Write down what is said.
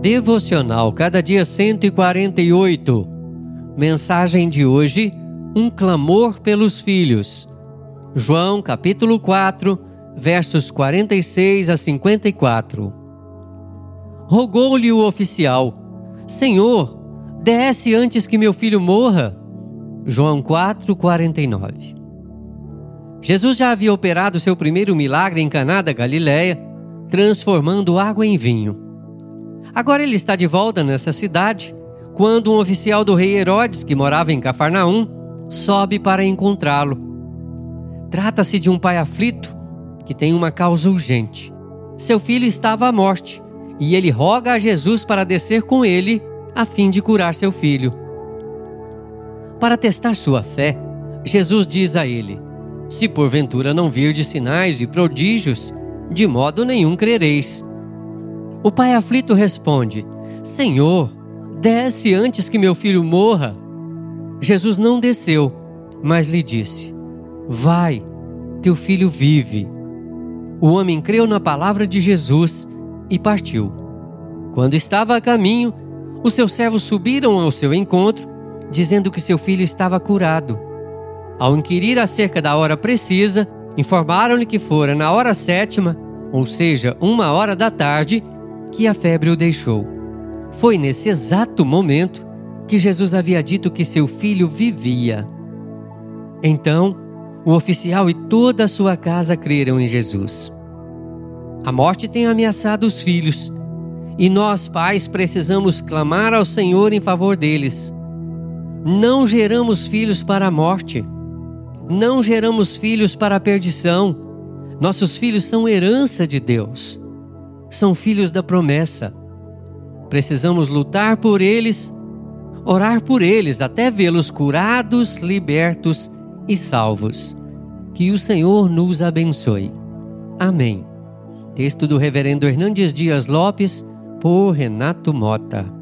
Devocional Cada Dia 148. Mensagem de hoje: Um clamor pelos filhos. João capítulo 4, versos 46 a 54. Rogou-lhe o oficial: Senhor, desce antes que meu filho morra. João 4, 49. Jesus já havia operado seu primeiro milagre em Caná da Galileia, transformando água em vinho. Agora ele está de volta nessa cidade, quando um oficial do rei Herodes, que morava em Cafarnaum, sobe para encontrá-lo. Trata-se de um pai aflito que tem uma causa urgente. Seu filho estava à morte e ele roga a Jesus para descer com ele a fim de curar seu filho. Para testar sua fé, Jesus diz a ele: Se porventura não virdes sinais e prodígios, de modo nenhum crereis. O pai aflito responde: Senhor, desce antes que meu filho morra. Jesus não desceu, mas lhe disse: Vai, teu filho vive. O homem creu na palavra de Jesus e partiu. Quando estava a caminho, os seus servos subiram ao seu encontro, dizendo que seu filho estava curado. Ao inquirir acerca da hora precisa, informaram-lhe que fora na hora sétima, ou seja, uma hora da tarde, que a febre o deixou. Foi nesse exato momento que Jesus havia dito que seu filho vivia. Então, o oficial e toda a sua casa creram em Jesus. A morte tem ameaçado os filhos, e nós, pais, precisamos clamar ao Senhor em favor deles. Não geramos filhos para a morte, não geramos filhos para a perdição. Nossos filhos são herança de Deus, são filhos da promessa. Precisamos lutar por eles, orar por eles até vê-los curados, libertos e salvos. Que o Senhor nos abençoe. Amém. Texto do Reverendo Hernandes Dias Lopes, por Renato Mota.